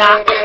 Anna.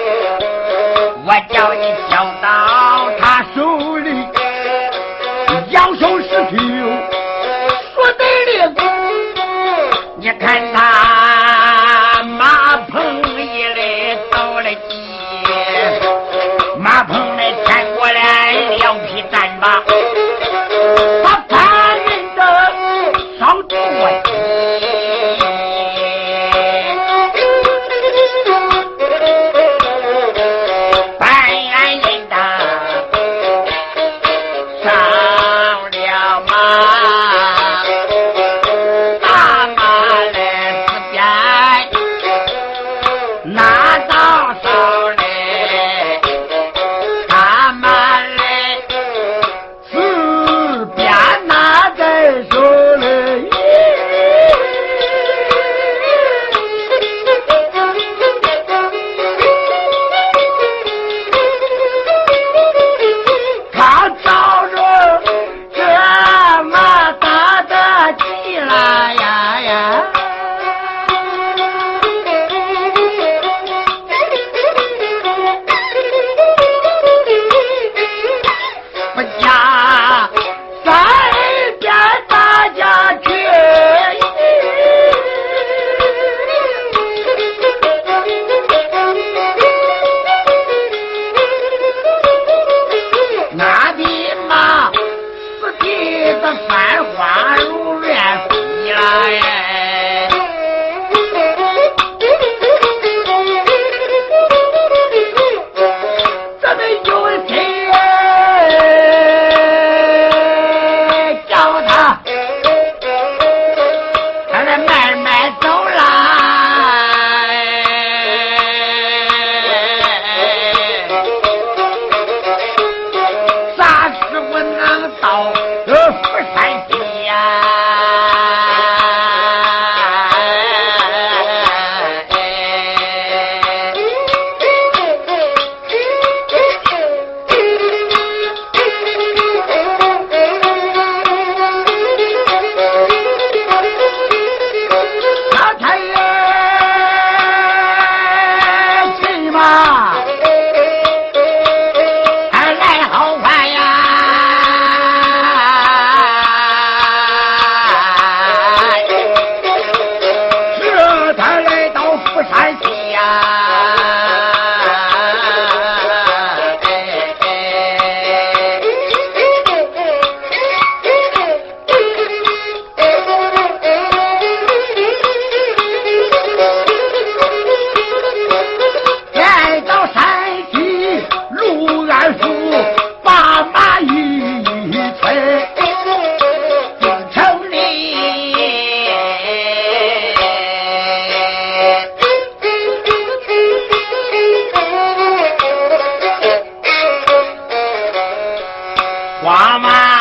繁花如愿，归来。娃妈。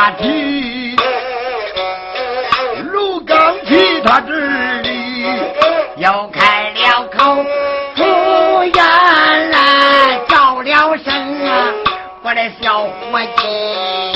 他听，如刚起，他这里又开了口，突然来叫了声啊，我的小伙计。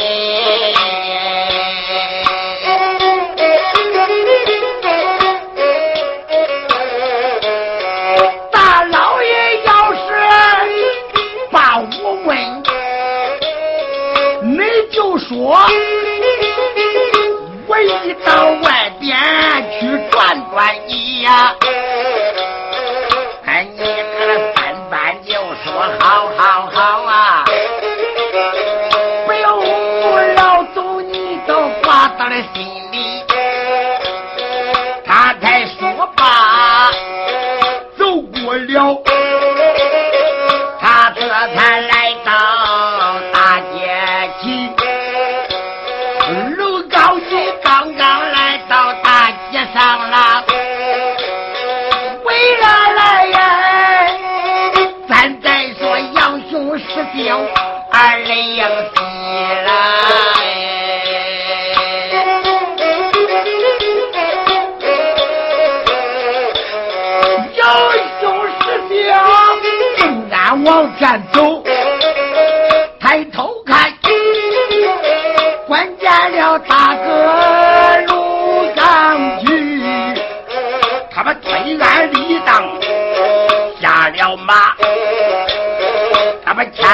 走，抬头看，关见了大哥卢刚举，他们推鞍立当下了马，他们前。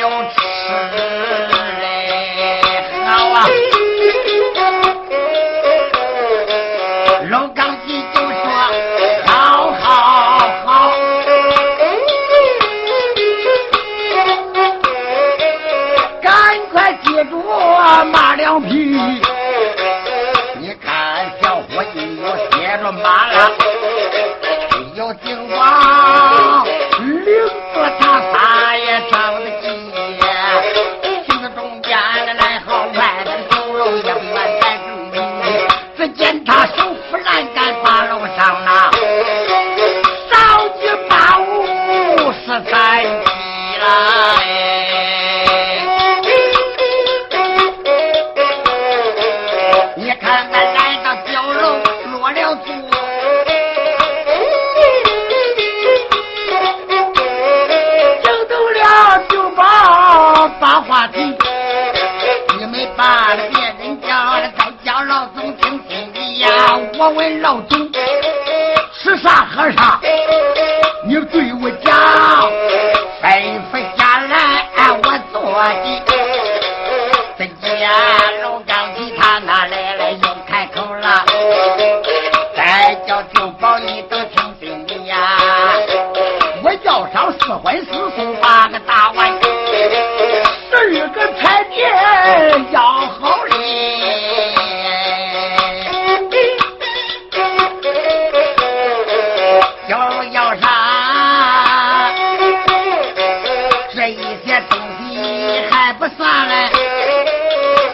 有吃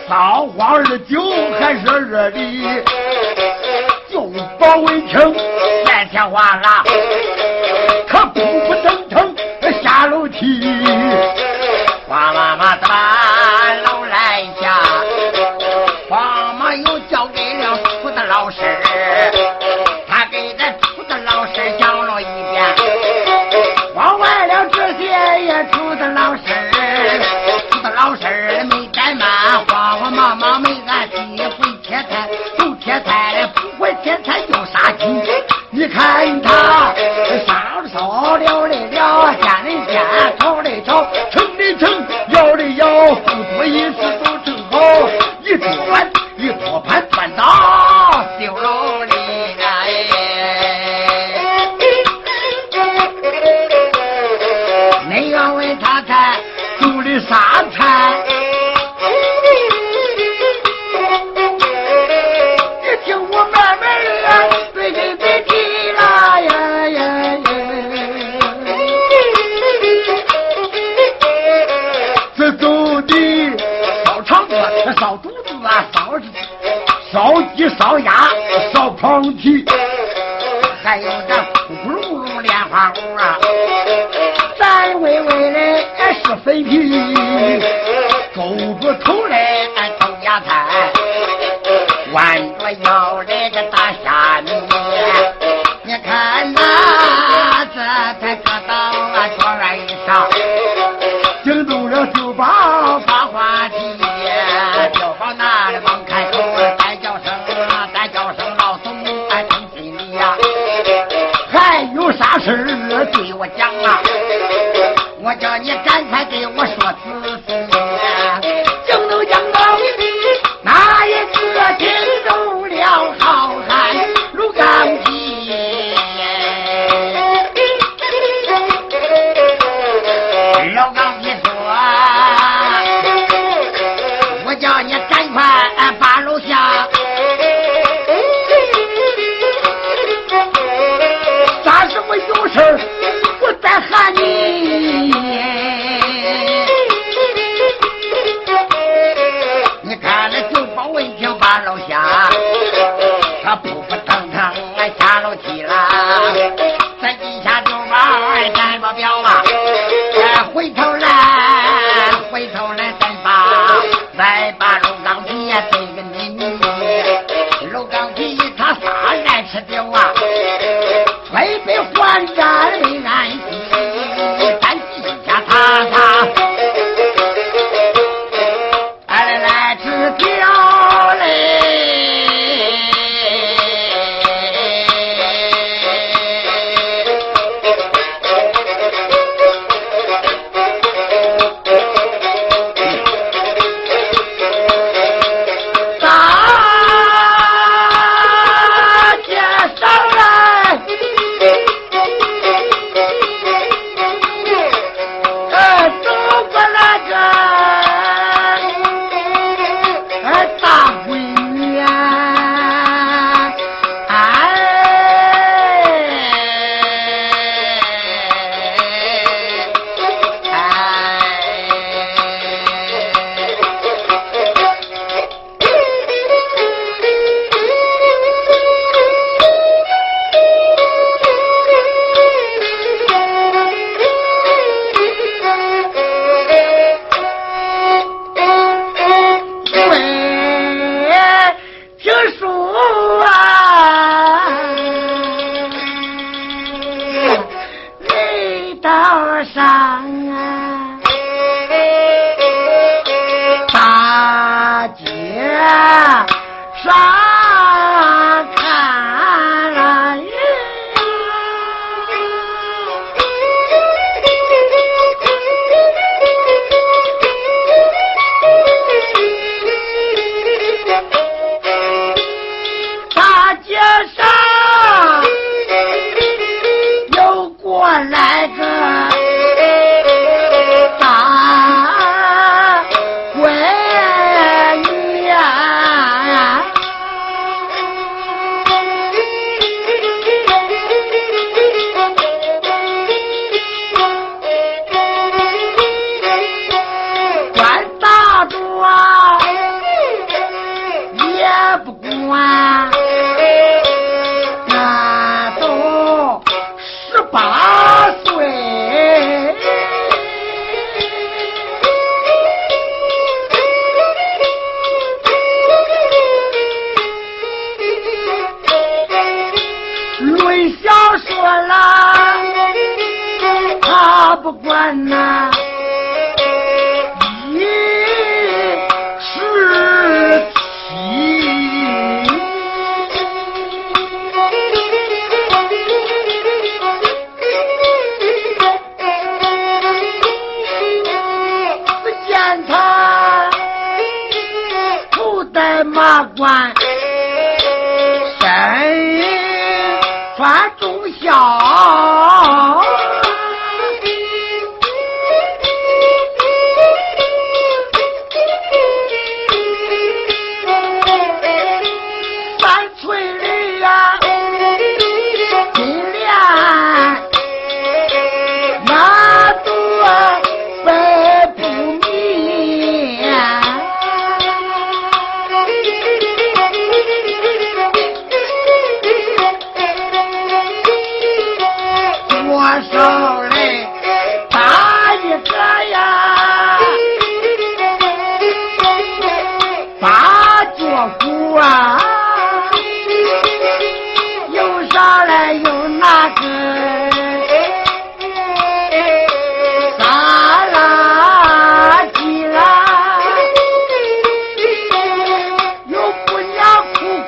枣花二十九还是热的就保卫城天天换了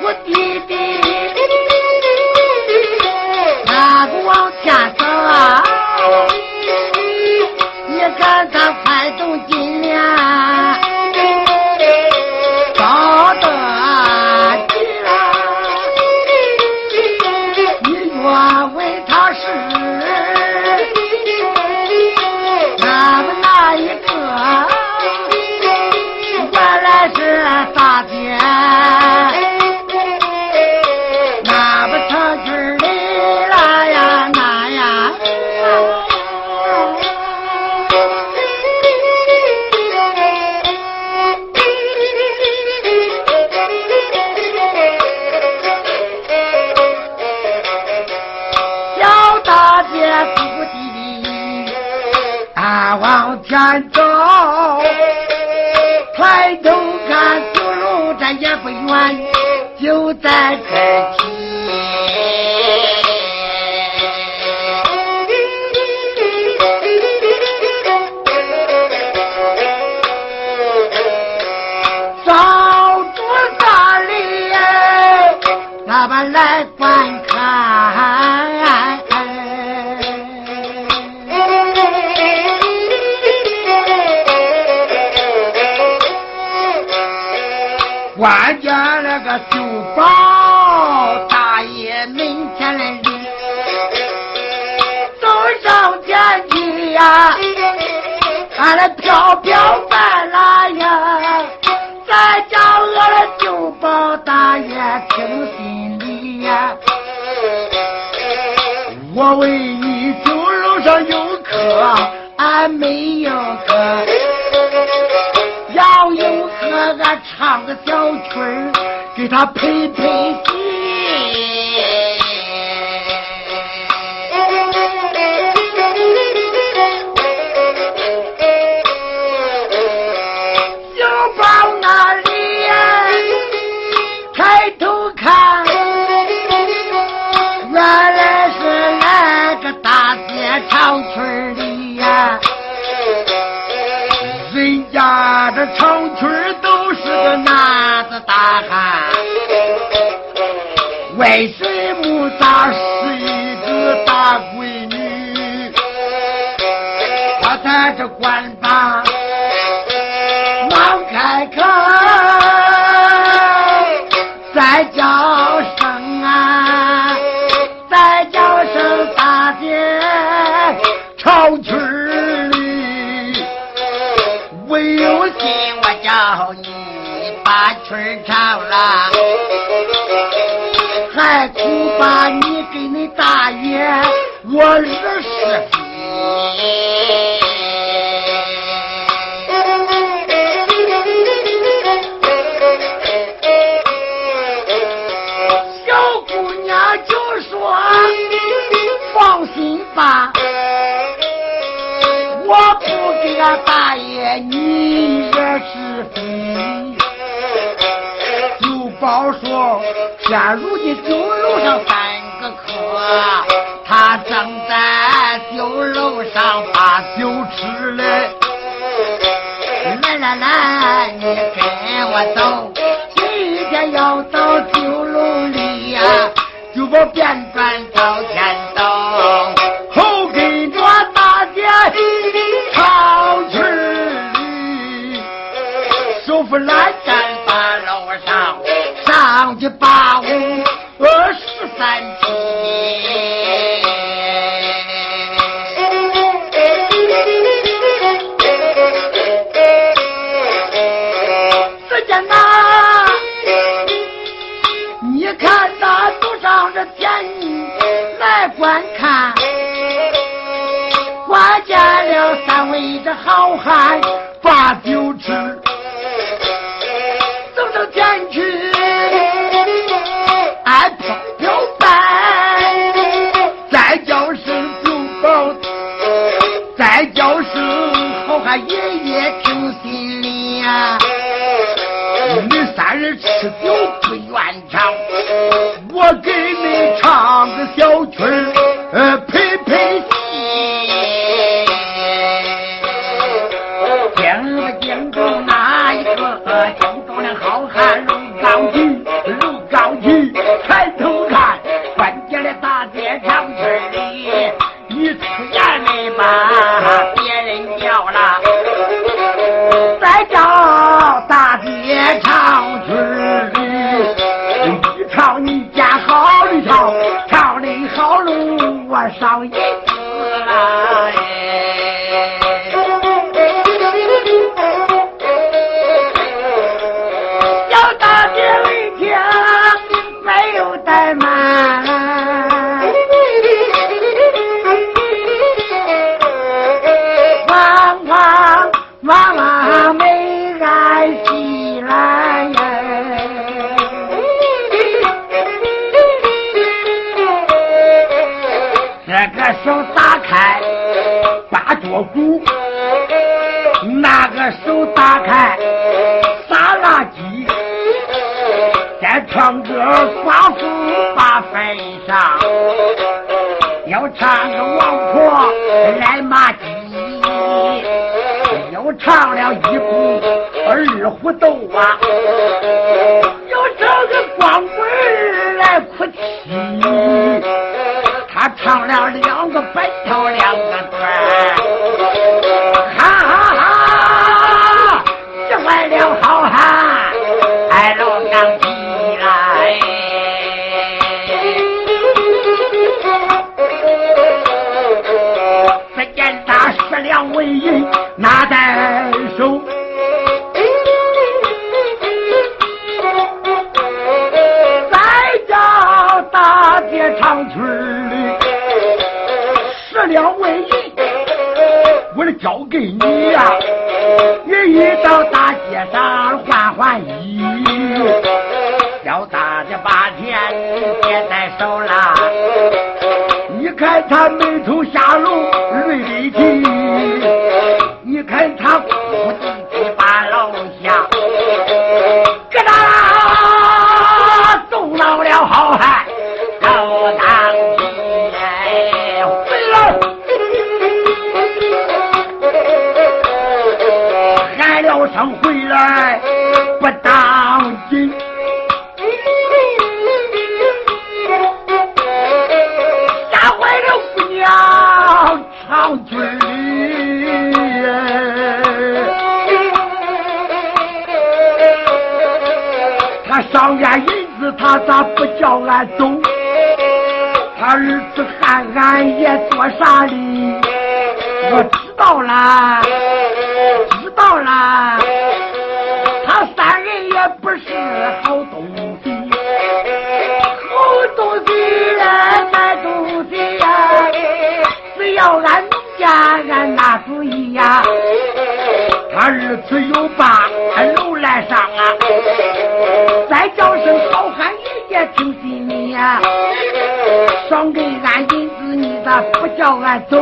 what 听心里呀我为你酒楼上有客俺没有客要有客俺唱个小曲给他陪陪为什么她是一个大闺女。我在这管说，现如今酒楼上三个客，他正在酒楼上把酒吃嘞。来来来，你跟我走，今天要到酒楼里呀、就把便端到天。高喊 Wow. 我的交给你呀、你一到大街上换换衣，潇大家把钱别在手啦。你看他眉头下落，泪滴滴。他不叫俺走？他儿子喊俺爷做啥哩？我知道啦，呀，赏给俺银子，你咋不叫俺走？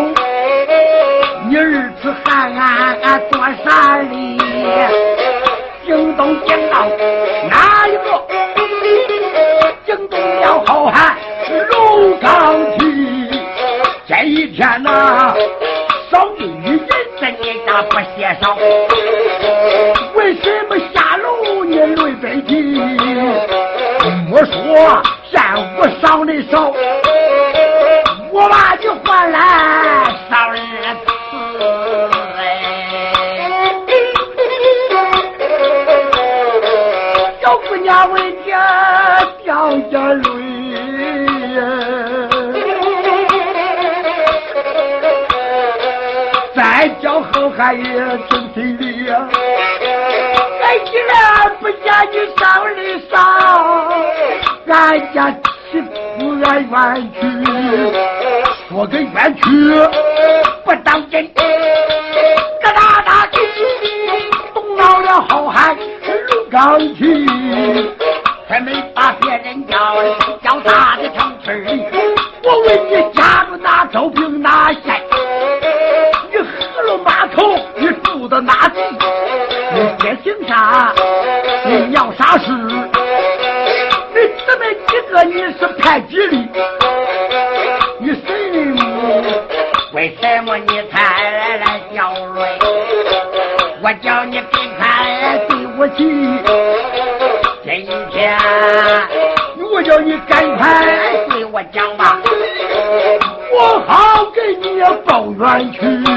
你儿子喊俺俺做啥哩？惊动惊到哪一个？惊动了好汉卢刚提。这一天呐，赏给你银子，你咋不写上？为什么下楼你累背提？我说我赏的少，我把你换来上日子。小姑娘为家掉着泪，再叫好汉也真心里呀。俺既然不见你上的少，俺家媳妇俺冤屈，说个冤屈不当真，咯哒哒的动恼了好汉卢刚提，还没把别人叫叫他的成村里，我问你家住哪州平哪县？你喝了码头，你住的哪地？你爹姓啥？你要啥事？来去。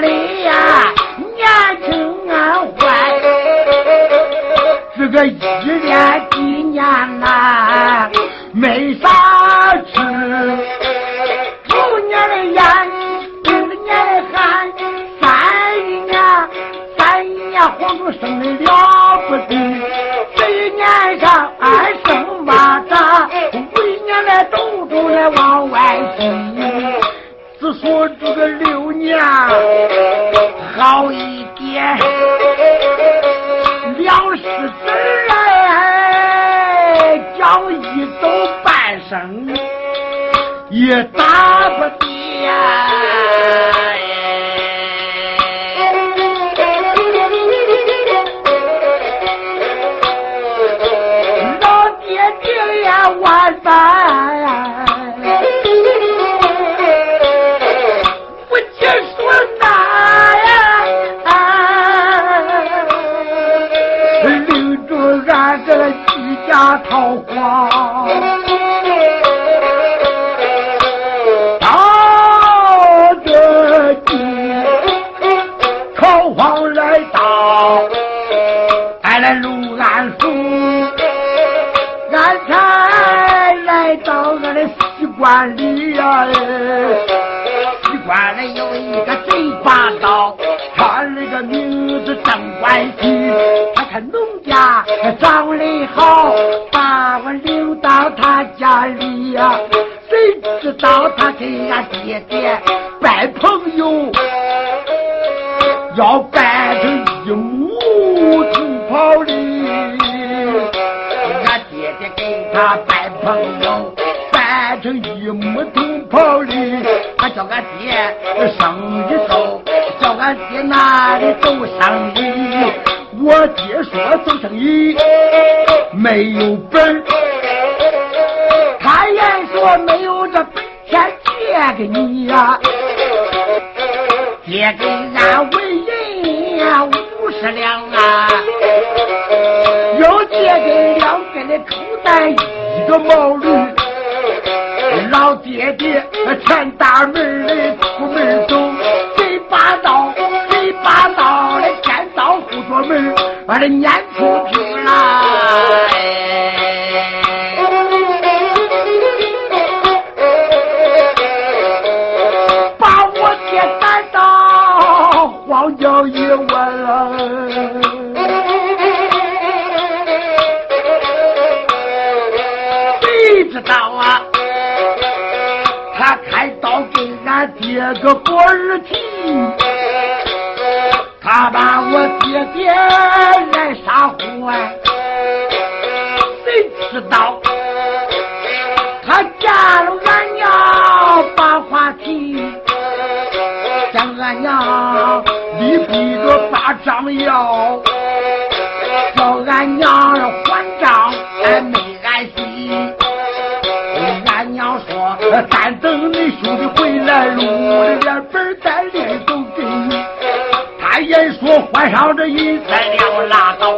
里呀年轻俺坏，这个一年几年呐没啥吃，头年的烟，第二年的旱，三年，三年黄土生的了不得，这一年上俺生马扎，五一年来豆豆来往外挤。只说这个六好一点，粮食子儿哎，讲一走半生也打给俺爹爹拜朋友，要拜成一母土袍里。俺爹爹给他拜朋友，拜成一木土袍里，他叫俺爹生意走，叫俺爹哪里走生意。我爹说走生意没有本，借给你呀、借给俺为人呀五十两啊。又借给两个的口袋一个毛驴，老爹爹前大门里出门走，贼把刀，贼把刀的尖刀护着门，把这撵你兄弟回来路，连本带利都给你。他也说换上这银三两拉倒，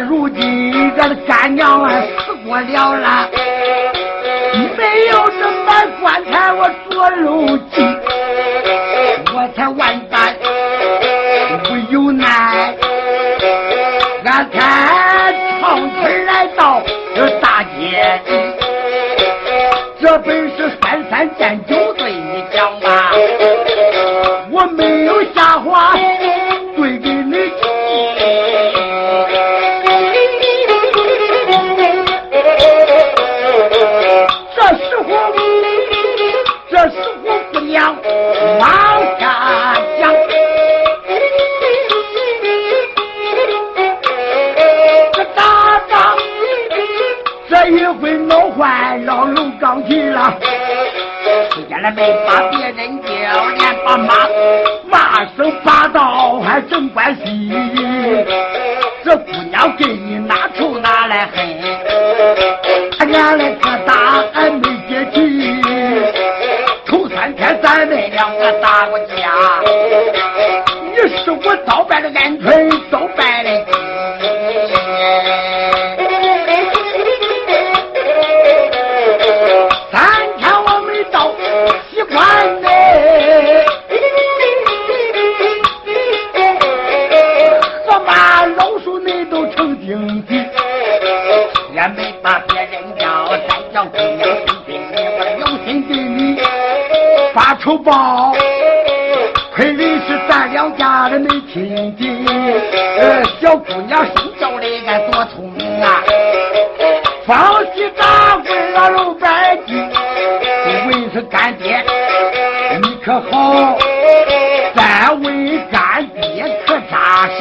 如今俺的干娘啊死不了了没有这么棺材我做肉好三位干爹可扎实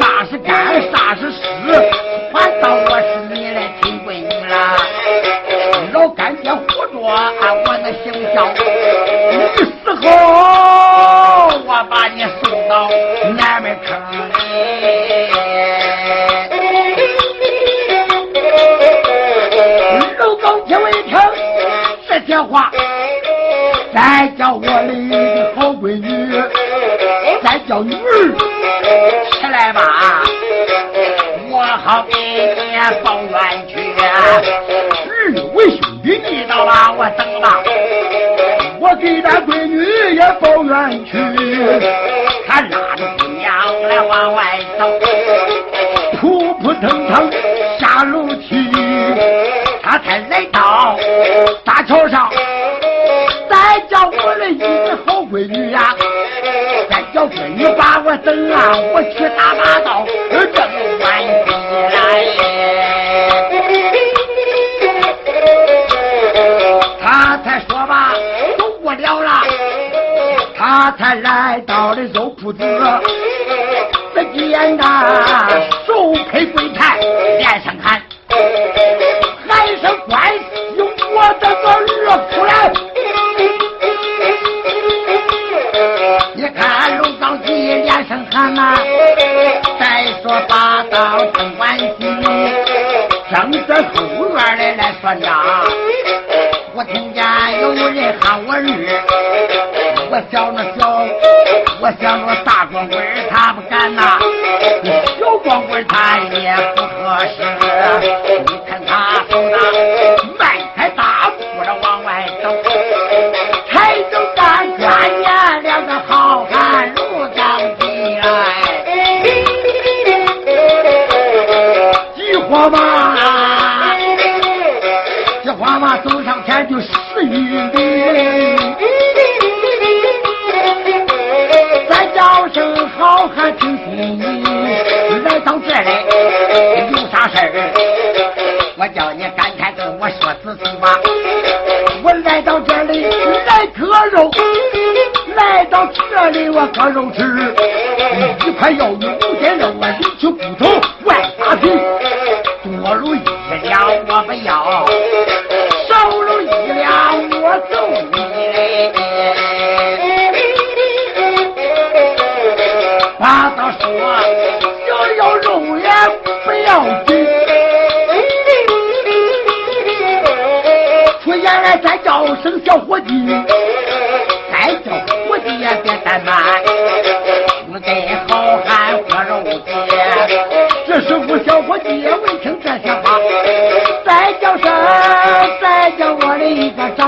啥是干啥是湿反倒我是你的亲闺女了。老干爹活着啊我那行孝你死后我把你送到南门坑里老高听我一听这些话再叫我的好闺女，再叫女儿起来吧，我好给你送暖去。日为兄弟，你到吧，我等吧。我给咱闺女也抱怨去，他拉着姑娘来往外走，扑扑腾腾下楼梯，他才来到大桥上。我等啊，我去打把刀，正完毕来。他才说吧，走不了了，他才来到了肉铺子，只见他手配柜台，脸上。到镇关西正在后院里来算账我听见有人喊我儿我想着小我想着大光棍他不敢呐小光棍他花马，这花马走上前就十余里，咱叫声好汉听心意，来到这里有啥事儿？我叫你赶快跟我说仔细吧。我来到这里来割肉，来到这里我割肉吃，一块要用五斤肉，我里去骨头，喂路一条我不要。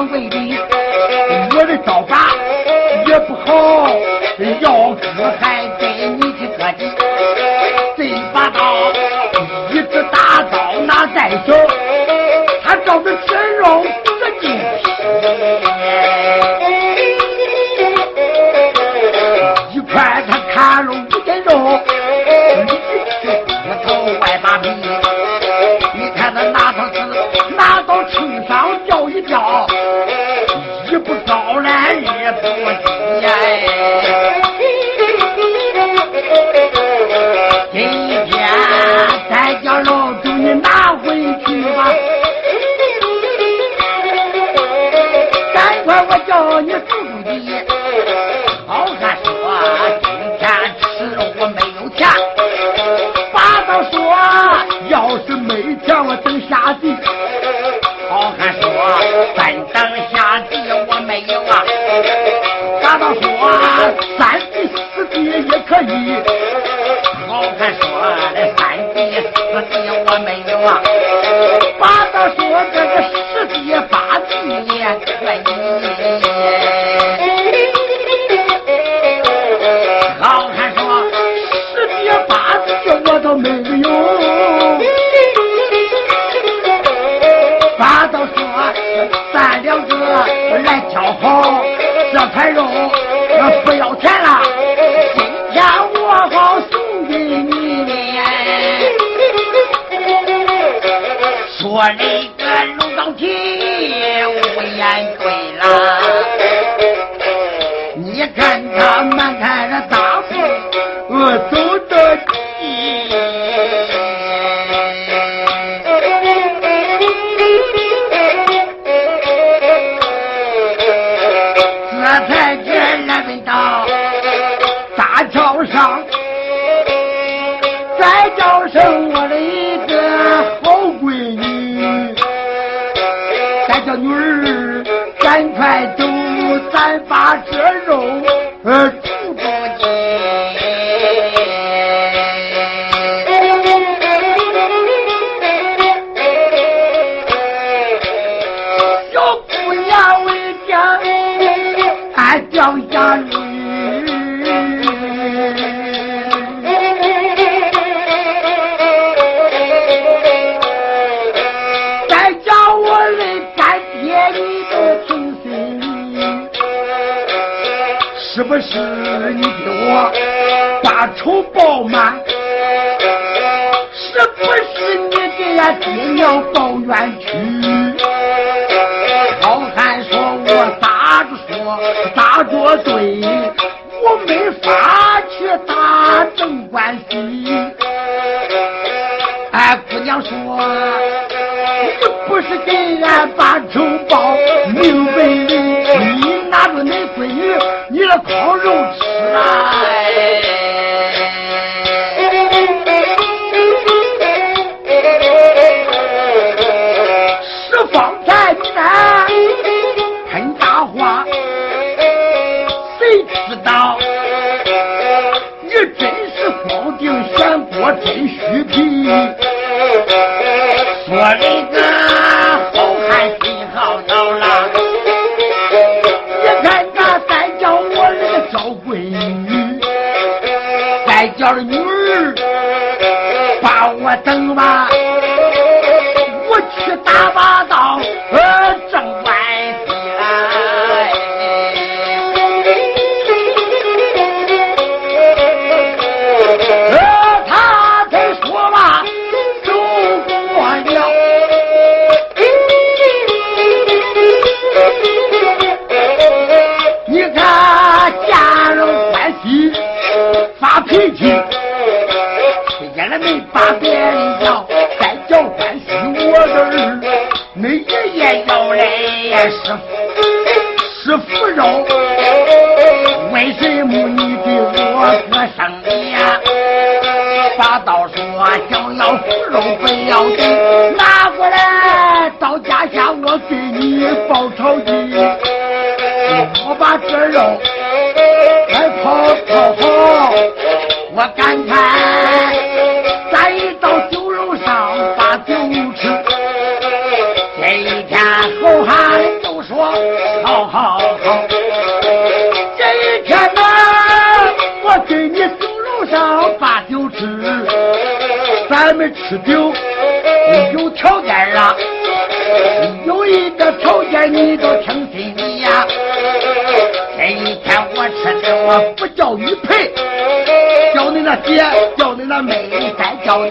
窗户 don't 仇报吗是不是你给俺爹娘报冤屈老汉说我咋着说咋着对我没法去打正关司。俺姑娘说你不是给俺把仇报明白你拿着你闺女你的吃酒有条件啊，有一个条件你都听心里呀。这一天我吃酒我不叫你陪，叫你那姐，叫你那妹，再叫你